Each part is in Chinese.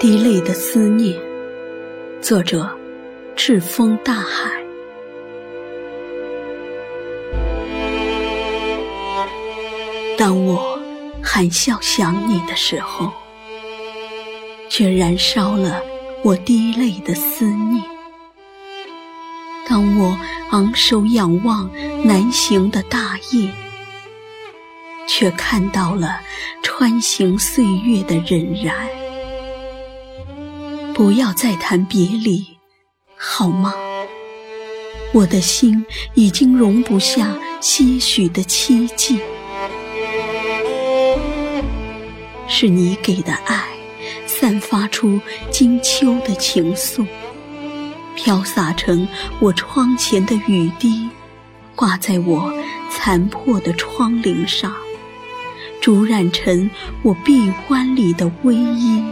滴泪的思念，作者：赤峰大海。当我含笑想你的时候，却燃烧了我滴泪的思念；当我昂首仰望南行的大雁，却看到了穿行岁月的荏苒。不要再谈别离，好吗？我的心已经容不下些许的凄寂。是你给的爱，散发出金秋的情愫，飘洒成我窗前的雨滴，挂在我残破的窗棂上，烛染成我臂弯里的微衣。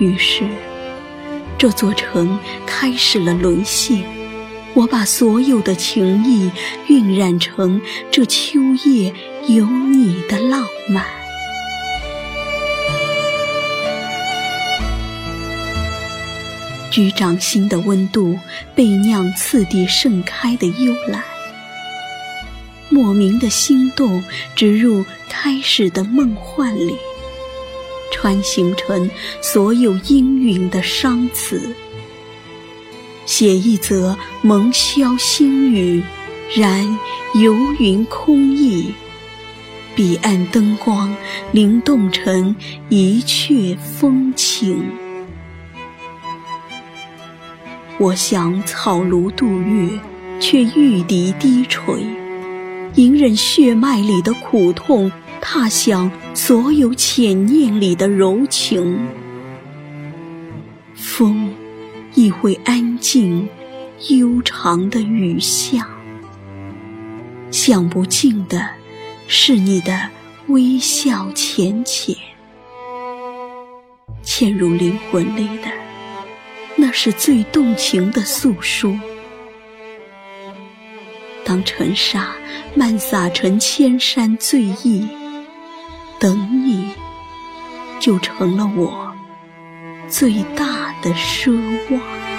于是，这座城开始了沦陷。我把所有的情意晕染成这秋夜有你的浪漫。局掌心的温度被酿次第盛开的幽兰，莫名的心动植入开始的梦幻里。穿行成所有阴云的伤词，写一则蒙霄星雨，然游云空逸。彼岸灯光灵动成一阙风情。我想草庐渡月，却玉笛低垂，隐忍血脉里的苦痛。踏响所有浅念里的柔情，风亦会安静悠长的雨巷。想不尽的是你的微笑浅浅，嵌入灵魂里的，那是最动情的诉说。当尘沙漫洒成千山醉意。等你，就成了我最大的奢望。